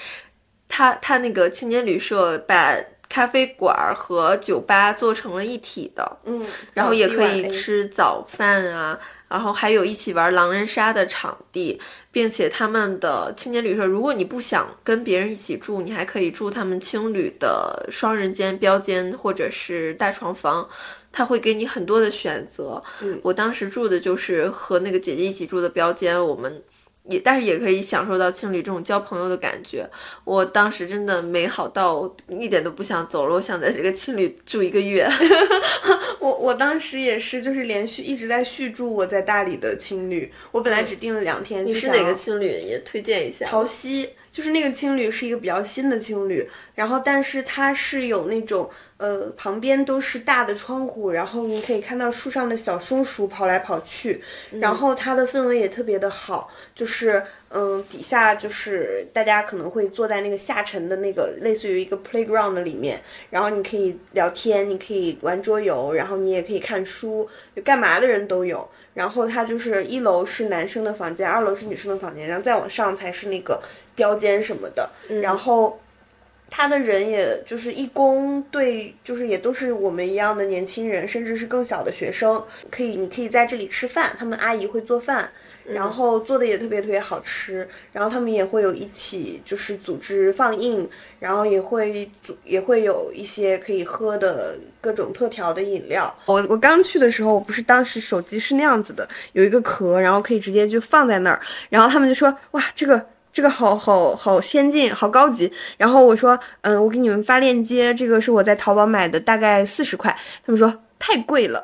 他他那个青年旅社把。咖啡馆和酒吧做成了一体的，嗯，然后也可以吃早饭啊，然后还有一起玩狼人杀的场地，并且他们的青年旅社，如果你不想跟别人一起住，你还可以住他们青旅的双人间、标间或者是大床房，他会给你很多的选择。嗯，我当时住的就是和那个姐姐一起住的标间，我们。也，但是也可以享受到情侣这种交朋友的感觉。我当时真的美好到一点都不想走了，我想在这个情侣住一个月。我我当时也是，就是连续一直在续住我在大理的青旅。我本来只订了两天。你是哪个青旅？也推荐一下。桃溪，就是那个青旅是一个比较新的青旅，然后但是它是有那种。呃，旁边都是大的窗户，然后你可以看到树上的小松鼠跑来跑去，然后它的氛围也特别的好，就是嗯，底下就是大家可能会坐在那个下沉的那个类似于一个 playground 里面，然后你可以聊天，你可以玩桌游，然后你也可以看书，就干嘛的人都有。然后它就是一楼是男生的房间，二楼是女生的房间，然后再往上才是那个标间什么的，然后。他的人也就是义工，对，就是也都是我们一样的年轻人，甚至是更小的学生，可以，你可以在这里吃饭，他们阿姨会做饭，然后做的也特别特别好吃，然后他们也会有一起就是组织放映，然后也会组也会有一些可以喝的各种特调的饮料。我我刚去的时候，我不是当时手机是那样子的，有一个壳，然后可以直接就放在那儿，然后他们就说哇这个。这个好好好先进，好高级。然后我说，嗯，我给你们发链接，这个是我在淘宝买的，大概四十块。他们说太贵了，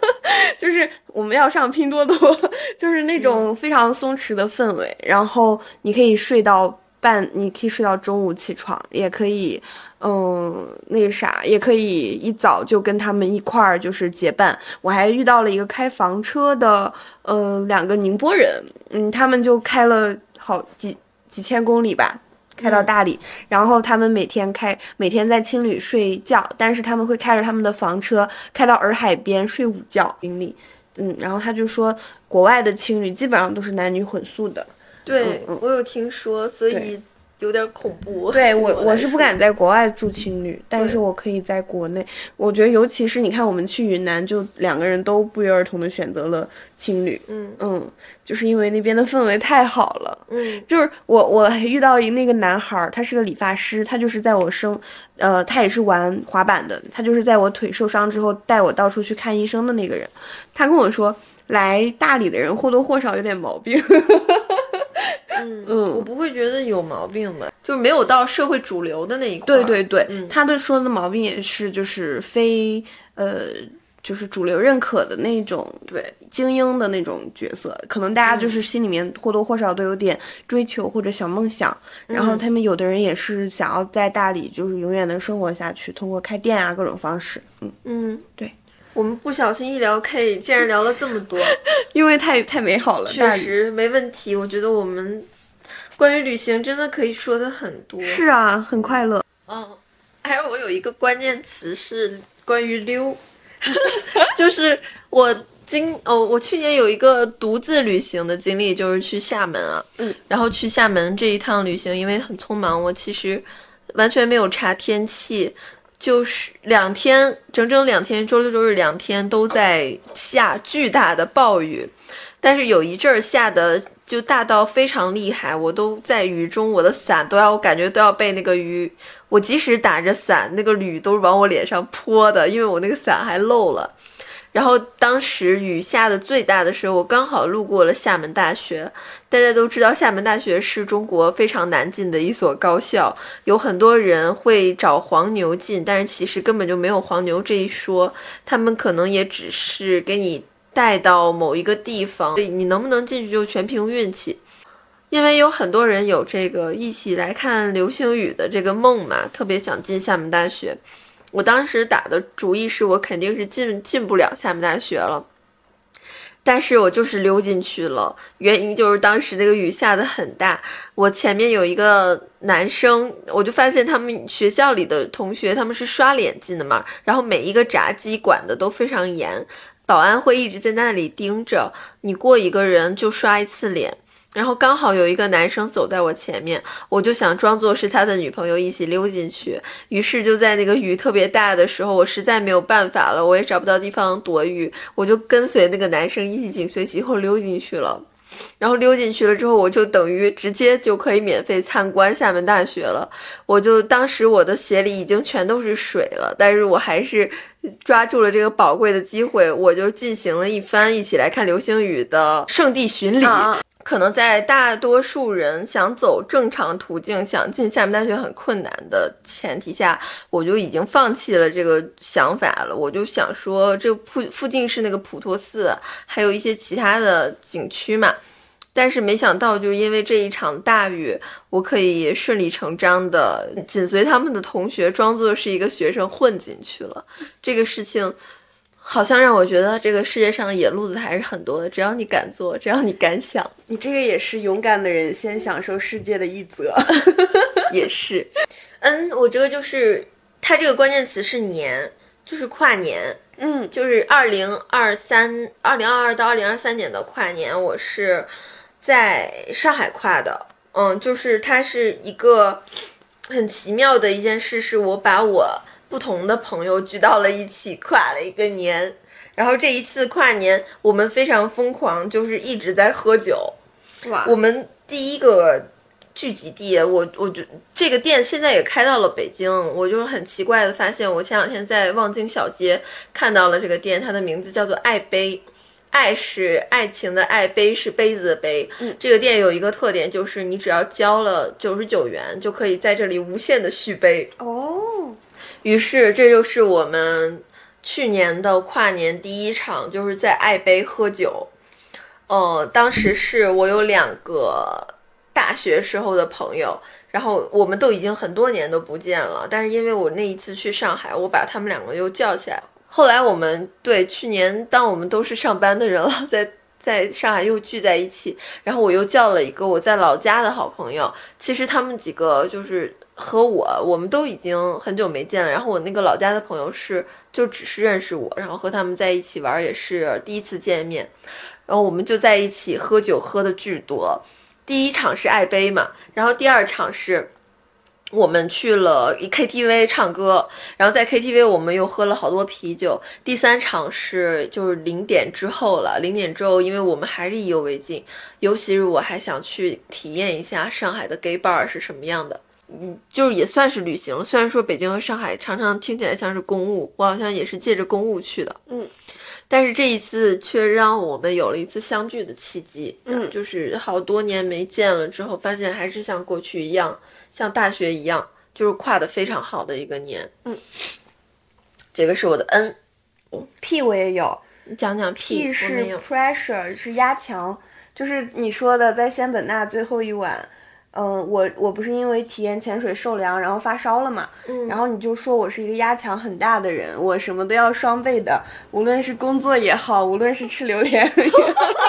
就是我们要上拼多多，就是那种非常松弛的氛围。然后你可以睡到半，你可以睡到中午起床，也可以，嗯，那个啥，也可以一早就跟他们一块儿就是结伴。我还遇到了一个开房车的，呃，两个宁波人，嗯，他们就开了好几。几千公里吧，开到大理，然后他们每天开，每天在青旅睡觉，但是他们会开着他们的房车开到洱海边睡午觉。经历，嗯，然后他就说，国外的青旅基本上都是男女混宿的。对，我有听说，所以有点恐怖。对我，我我是不敢在国外住青旅，但是我可以在国内。我觉得，尤其是你看，我们去云南，就两个人都不约而同的选择了青旅。嗯嗯，就是因为那边的氛围太好了。嗯就是我，我遇到一那个男孩，他是个理发师，他就是在我生，呃，他也是玩滑板的，他就是在我腿受伤之后带我到处去看医生的那个人。他跟我说，来大理的人或多或少有点毛病。嗯嗯我不会觉得有毛病吧，就是没有到社会主流的那一块。对对对，嗯他对说的毛病也是就是非呃。就是主流认可的那种对，精英的那种角色，可能大家就是心里面或多或少都有点追求或者小梦想，然后他们有的人也是想要在大理就是永远的生活下去，通过开店啊各种方式，嗯，嗯，对。我们不小心一聊 K，竟然聊了这么多，因为太太美好了，确实没问题。我觉得我们关于旅行真的可以说的很多。是啊，很快乐，嗯，还有我有一个关键词是关于溜，就是我今哦，我去年有一个独自旅行的经历，就是去厦门啊，嗯，然后去厦门这一趟旅行，因为很匆忙，我其实完全没有查天气。就是两天，整整两天，周六周日两天都在下巨大的暴雨，但是有一阵儿下的就大到非常厉害，我都在雨中，我的伞都要，我感觉都要被那个雨，我即使打着伞，那个雨都是往我脸上泼的，因为我那个伞还漏了。然后当时雨下的最大的时候，我刚好路过了厦门大学。大家都知道，厦门大学是中国非常难进的一所高校，有很多人会找黄牛进，但是其实根本就没有黄牛这一说，他们可能也只是给你带到某一个地方，你能不能进去就全凭运气。因为有很多人有这个一起来看流星雨的这个梦嘛，特别想进厦门大学。我当时打的主意是我肯定是进进不了厦门大学了，但是我就是溜进去了。原因就是当时那个雨下的很大，我前面有一个男生，我就发现他们学校里的同学他们是刷脸进的嘛，然后每一个闸机管的都非常严，保安会一直在那里盯着你过一个人就刷一次脸。然后刚好有一个男生走在我前面，我就想装作是他的女朋友一起溜进去。于是就在那个雨特别大的时候，我实在没有办法了，我也找不到地方躲雨，我就跟随那个男生一起紧随其后溜进去了。然后溜进去了之后，我就等于直接就可以免费参观厦门大学了。我就当时我的鞋里已经全都是水了，但是我还是抓住了这个宝贵的机会，我就进行了一番一起来看流星雨的圣地巡礼。可能在大多数人想走正常途径，想进厦门大学很困难的前提下，我就已经放弃了这个想法了。我就想说，这附附近是那个普陀寺，还有一些其他的景区嘛。但是没想到，就因为这一场大雨，我可以顺理成章的紧随他们的同学，装作是一个学生混进去了。这个事情。好像让我觉得这个世界上野路子还是很多的，只要你敢做，只要你敢想，你这个也是勇敢的人先享受世界的一则。也是。嗯，我这个就是它这个关键词是年，就是跨年，嗯，就是二零二三、二零二二到二零二三年的跨年，我是在上海跨的。嗯，就是它是一个很奇妙的一件事，是我把我不同的朋友聚到了一起，跨了一个年。然后这一次跨年，我们非常疯狂，就是一直在喝酒。哇我们第一个聚集地，我我觉这个店现在也开到了北京，我就很奇怪的发现，我前两天在望京小街看到了这个店，它的名字叫做爱杯。爱是爱情的爱，杯是杯子的杯。嗯这个店有一个特点，就是你只要交了九十九元，就可以在这里无限的续杯。哦，于是，这就是我们去年的跨年第一场，就是在爱杯喝酒。呃，当时是我有两个大学时候的朋友，然后我们都已经很多年都不见了，但是因为我那一次去上海，我把他们两个又叫起来。后来我们对去年，当我们都是上班的人了，在在上海又聚在一起，然后我又叫了一个我在老家的好朋友。其实他们几个就是和我，我们都已经很久没见了。然后我那个老家的朋友是就只是认识我，然后和他们在一起玩也是第一次见面。然后我们就在一起喝酒，喝的巨多。第一场是爱杯嘛，然后第二场是。我们去了 KTV 唱歌，然后在 KTV 我们又喝了好多啤酒。第三场是就是零点之后了，零点之后，因为我们还是意犹未尽，尤其是我还想去体验一下上海的 gay bar 是什么样的，嗯，就是也算是旅行。虽然说北京和上海常常听起来像是公务，我好像也是借着公务去的，嗯，但是这一次却让我们有了一次相聚的契机，嗯，就是好多年没见了之后，发现还是像过去一样。像大学一样，就是跨的非常好的一个年。嗯，这个是我的 N，P 我也有，你讲讲 P 是 pressure 是压强，就是你说的在仙本那最后一晚，嗯，我我不是因为体验潜水受凉然后发烧了嘛，嗯，然后你就说我是一个压强很大的人，我什么都要双倍的，无论是工作也好，无论是吃榴莲，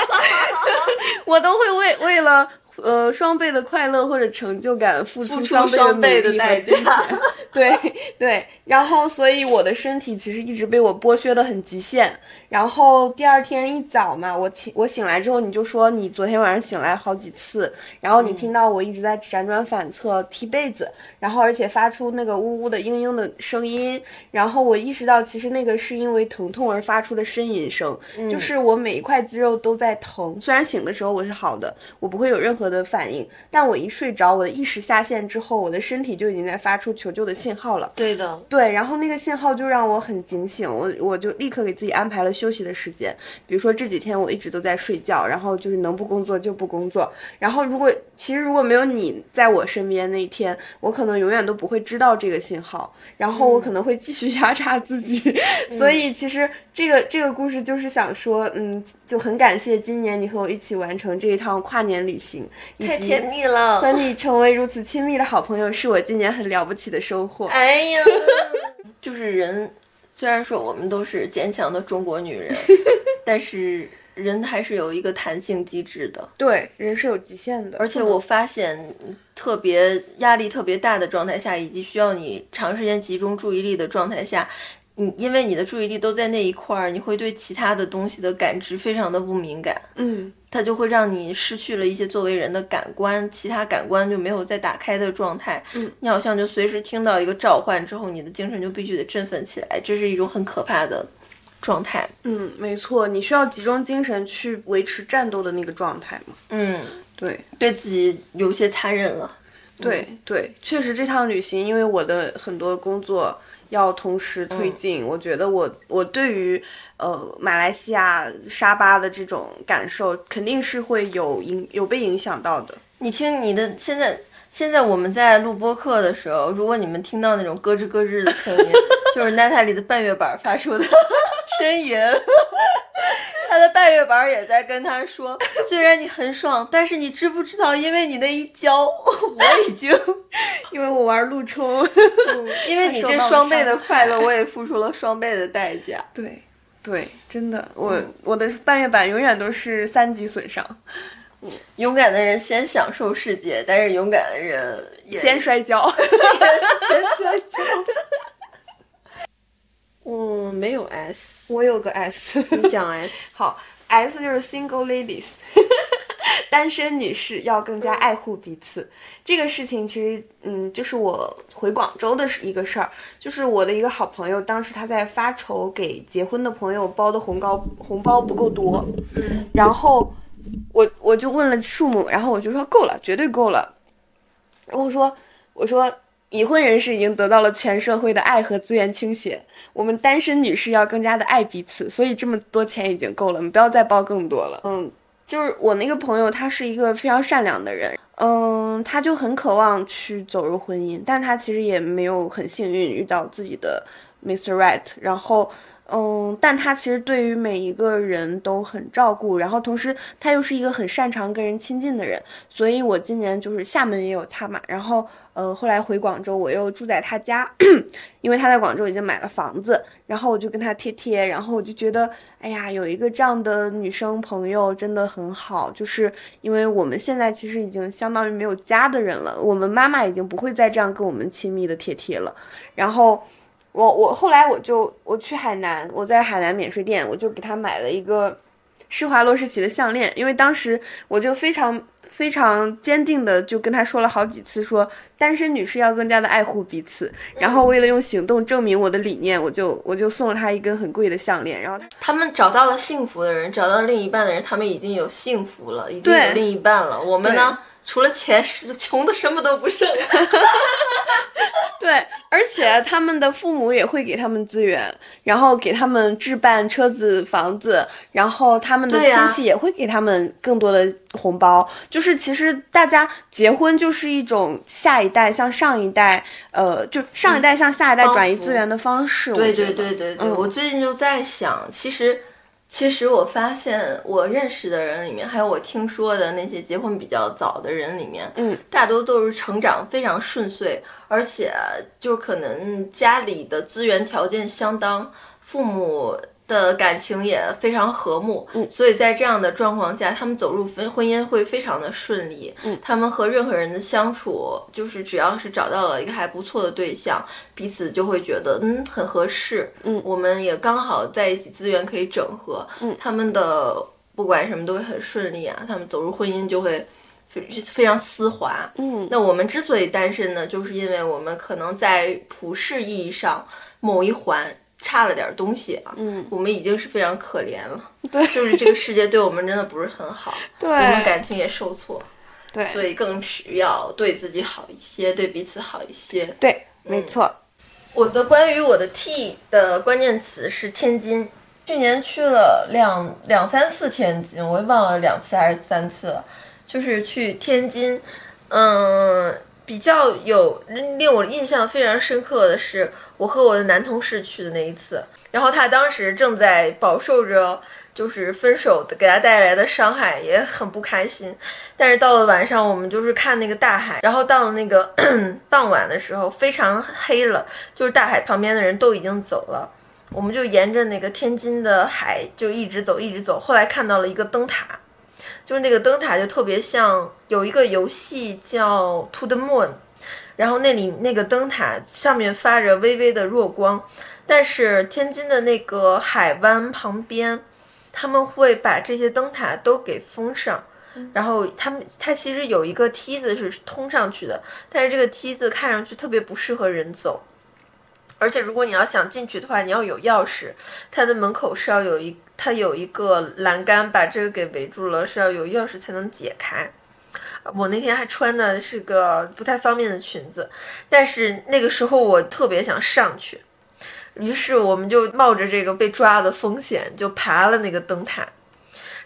我都会为为了。呃，双倍的快乐或者成就感，付出双倍的代价。对对，然后所以我的身体其实一直被我剥削的很极限。然后第二天一早嘛，我醒我醒来之后，你就说你昨天晚上醒来好几次，然后你听到我一直在辗转反侧踢被子，然后而且发出那个呜呜的嘤嘤的声音，然后我意识到其实那个是因为疼痛而发出的呻吟声，就是我每一块肌肉都在疼。虽然醒的时候我是好的，我不会有任何。的反应，但我一睡着，我的意识下线之后，我的身体就已经在发出求救的信号了。对的，对，然后那个信号就让我很警醒，我我就立刻给自己安排了休息的时间。比如说这几天我一直都在睡觉，然后就是能不工作就不工作。然后如果其实如果没有你在我身边那一天，我可能永远都不会知道这个信号，然后我可能会继续 压榨自己。所以其实这个这个故事就是想说，嗯，就很感谢今年你和我一起完成这一趟跨年旅行。太甜蜜了，和你成为如此亲密的好朋友，是我今年很了不起的收获。哎呀，就是人，虽然说我们都是坚强的中国女人，但是人还是有一个弹性机制的。对，人是有极限的。而且我发现，特别压力特别大的状态下，以及需要你长时间集中注意力的状态下。你因为你的注意力都在那一块儿，你会对其他的东西的感知非常的不敏感，嗯，它就会让你失去了一些作为人的感官，其他感官就没有在打开的状态，嗯，你好像就随时听到一个召唤之后，你的精神就必须得振奋起来，这是一种很可怕的状态，嗯，没错，你需要集中精神去维持战斗的那个状态嘛，嗯，对，对自己有些残忍了，对对，确实这趟旅行，因为我的很多工作。要同时推进，我觉得我我对于呃马来西亚沙巴的这种感受，肯定是会有影有被影响到的。你听你的现在现在我们在录播课的时候，如果你们听到那种咯吱咯吱的声音，就是娜塔莉的半月板发出的呻吟。他的半月板也在跟他说：“ 虽然你很爽，但是你知不知道？因为你那一跤，我已经，因为我玩路冲，因为你这双倍的快乐，我也付出了双倍的代价。对，对，真的，我我的半月板永远都是三级损伤。嗯，勇敢的人先享受世界，但是勇敢的人先摔跤，先摔跤。”嗯，没有 S，我有个 S，你讲 S。好，S 就是 single ladies，单身女士要更加爱护彼此。这个事情其实，嗯，就是我回广州的是一个事儿，就是我的一个好朋友，当时他在发愁给结婚的朋友包的红包红包不够多，嗯，然后我我就问了数目，然后我就说够了，绝对够了。然后我说，我说。已婚人士已经得到了全社会的爱和资源倾斜，我们单身女士要更加的爱彼此，所以这么多钱已经够了，你不要再包更多了。嗯，就是我那个朋友，他是一个非常善良的人，嗯，他就很渴望去走入婚姻，但他其实也没有很幸运遇到自己的 Mr. Right，然后。嗯，但他其实对于每一个人都很照顾，然后同时他又是一个很擅长跟人亲近的人，所以我今年就是厦门也有他嘛，然后呃后来回广州我又住在他家，因为他在广州已经买了房子，然后我就跟他贴贴，然后我就觉得哎呀有一个这样的女生朋友真的很好，就是因为我们现在其实已经相当于没有家的人了，我们妈妈已经不会再这样跟我们亲密的贴贴了，然后。我我后来我就我去海南，我在海南免税店，我就给他买了一个施华洛世奇的项链，因为当时我就非常非常坚定的就跟他说了好几次，说单身女士要更加的爱护彼此。然后为了用行动证明我的理念，我就我就送了他一根很贵的项链。然后他们找到了幸福的人，找到另一半的人，他们已经有幸福了，已经有另一半了。我们呢？除了钱，是 穷的什么都不剩。对，而且他们的父母也会给他们资源，然后给他们置办车子、房子，然后他们的亲戚也会给他们更多的红包。就是其实大家结婚就是一种下一代向上一代，呃，就上一代向下一代转移资源的方式。对对对对对，我最近就在想，其实。其实我发现，我认识的人里面，还有我听说的那些结婚比较早的人里面，嗯，大多都是成长非常顺遂，而且就可能家里的资源条件相当，父母。的感情也非常和睦，嗯，所以在这样的状况下，他们走入婚婚姻会非常的顺利，嗯，他们和任何人的相处，就是只要是找到了一个还不错的对象，彼此就会觉得嗯很合适，嗯，我们也刚好在一起，资源可以整合，嗯，他们的不管什么都会很顺利啊，他们走入婚姻就会非非常丝滑，嗯，那我们之所以单身呢，就是因为我们可能在普世意义上某一环。差了点东西啊，嗯，我们已经是非常可怜了，对，就是这个世界对我们真的不是很好，对，我们感情也受挫，对，所以更需要对自己好一些，对彼此好一些，对，没错。我的关于我的 T 的关键词是天津，去年去了两两三次天津，我也忘了两次还是三次了，就是去天津，嗯。比较有令我印象非常深刻的是，我和我的男同事去的那一次，然后他当时正在饱受着就是分手给他带来的伤害，也很不开心。但是到了晚上，我们就是看那个大海，然后到了那个 傍晚的时候，非常黑了，就是大海旁边的人都已经走了，我们就沿着那个天津的海就一直走，一直走，后来看到了一个灯塔。就是那个灯塔就特别像有一个游戏叫《To the Moon》，然后那里那个灯塔上面发着微微的弱光，但是天津的那个海湾旁边，他们会把这些灯塔都给封上，然后他们它其实有一个梯子是通上去的，但是这个梯子看上去特别不适合人走，而且如果你要想进去的话，你要有钥匙，它的门口是要有一。它有一个栏杆把这个给围住了，是要有钥匙才能解开。我那天还穿的是个不太方便的裙子，但是那个时候我特别想上去，于是我们就冒着这个被抓的风险，就爬了那个灯塔。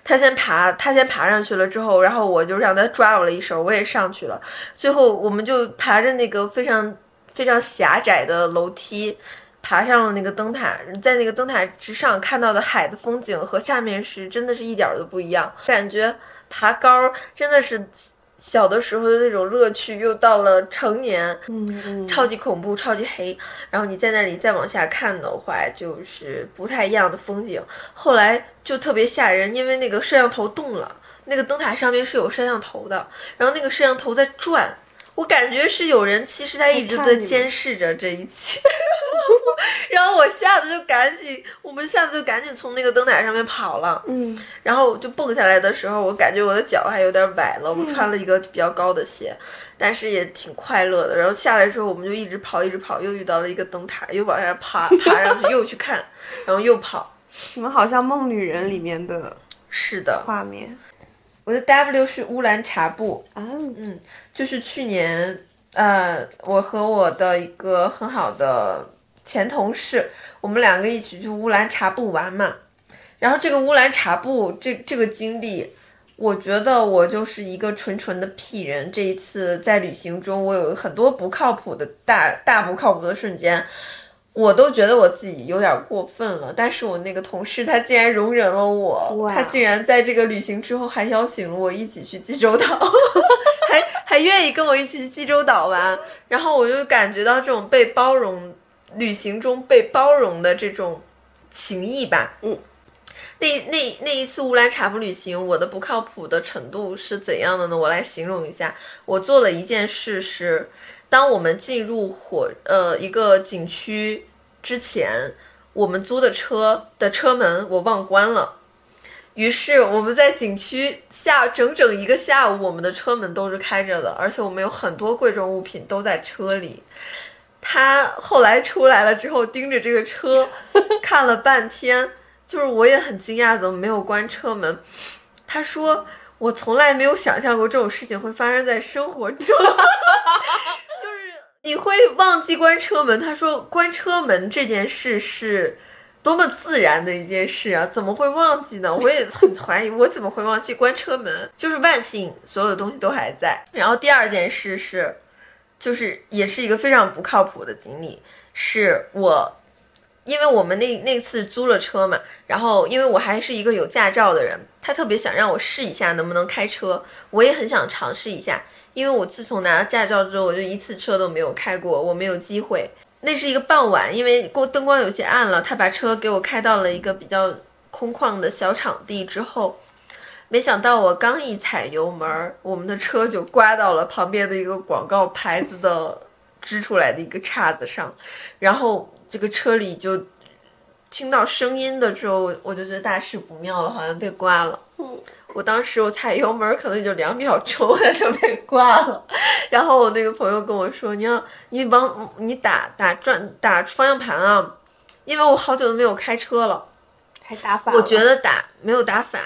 他先爬，他先爬上去了之后，然后我就让他抓我了一手，我也上去了。最后我们就爬着那个非常非常狭窄的楼梯。爬上了那个灯塔，在那个灯塔之上看到的海的风景和下面是真的是一点都不一样，感觉爬高真的是小的时候的那种乐趣又到了成年，嗯，超级恐怖，超级黑，然后你在那里再往下看的话，就是不太一样的风景。后来就特别吓人，因为那个摄像头动了，那个灯塔上面是有摄像头的，然后那个摄像头在转。我感觉是有人，其实他一直在监视着这一切，然后我吓得就赶紧，我们吓得就赶紧从那个灯台上面跑了。嗯，然后就蹦下来的时候，我感觉我的脚还有点崴了。我们穿了一个比较高的鞋，但是也挺快乐的。然后下来之后，我们就一直跑，一直跑，又遇到了一个灯塔，又往下爬，爬上去又去看，然后又跑。你们好像《梦女人》里面的，是的画面。我的 W 是乌兰察布啊，嗯，就是去年，呃，我和我的一个很好的前同事，我们两个一起去乌兰察布玩嘛。然后这个乌兰察布这这个经历，我觉得我就是一个纯纯的屁人。这一次在旅行中，我有很多不靠谱的大大不靠谱的瞬间。我都觉得我自己有点过分了，但是我那个同事他竟然容忍了我，他竟然在这个旅行之后还邀请了我一起去济州岛，还还愿意跟我一起去济州岛玩，然后我就感觉到这种被包容，旅行中被包容的这种情谊吧。嗯，那那那一次乌兰察布旅行，我的不靠谱的程度是怎样的呢？我来形容一下，我做了一件事是。当我们进入火呃一个景区之前，我们租的车的车门我忘关了，于是我们在景区下整整一个下午，我们的车门都是开着的，而且我们有很多贵重物品都在车里。他后来出来了之后，盯着这个车看了半天，就是我也很惊讶，怎么没有关车门？他说：“我从来没有想象过这种事情会发生在生活中，你会忘记关车门。”他说：“关车门这件事是。”多么自然的一件事啊！怎么会忘记呢？我也很怀疑，我怎么会忘记关车门？就是万幸，所有的东西都还在。然后第二件事是，就是也是一个非常不靠谱的经历，是我，因为我们那那次租了车嘛，然后因为我还是一个有驾照的人，他特别想让我试一下能不能开车，我也很想尝试一下，因为我自从拿了驾照之后，我就一次车都没有开过，我没有机会。那是一个傍晚，因为过灯光有些暗了，他把车给我开到了一个比较空旷的小场地之后，没想到我刚一踩油门，我们的车就刮到了旁边的一个广告牌子的支出来的一个叉子上，然后这个车里就听到声音的时候，我就觉得大事不妙了，好像被刮了。我当时我踩油门可能也就两秒钟，我就被挂了。然后我那个朋友跟我说：“你要你往你打打转打方向盘啊，因为我好久都没有开车了，还打反。我觉得打没有打反，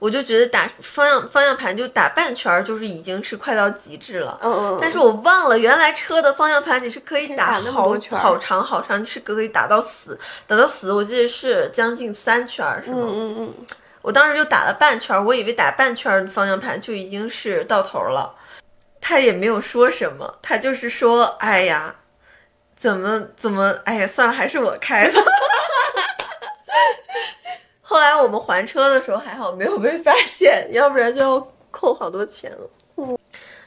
我就觉得打方向方向盘就打半圈，就是已经是快到极致了。嗯嗯。但是我忘了，原来车的方向盘你是可以打好好长好长，是可以打到死，打到死。我记得是将近三圈，是吗？嗯嗯嗯。我当时就打了半圈，我以为打半圈方向盘就已经是到头了，他也没有说什么，他就是说：“哎呀，怎么怎么，哎呀，算了，还是我开吧。”后来我们还车的时候还好没有被发现，要不然就要扣好多钱了。嗯，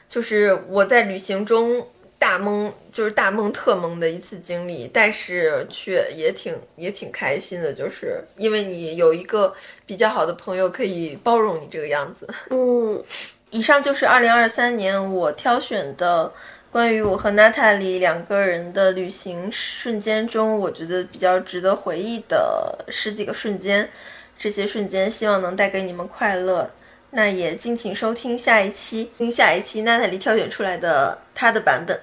就是我在旅行中。大懵就是大懵特懵的一次经历，但是却也挺也挺开心的，就是因为你有一个比较好的朋友可以包容你这个样子。嗯，以上就是二零二三年我挑选的关于我和娜塔莉两个人的旅行瞬间中，我觉得比较值得回忆的十几个瞬间。这些瞬间希望能带给你们快乐。那也敬请收听下一期，听下一期娜塔莉挑选出来的她的版本。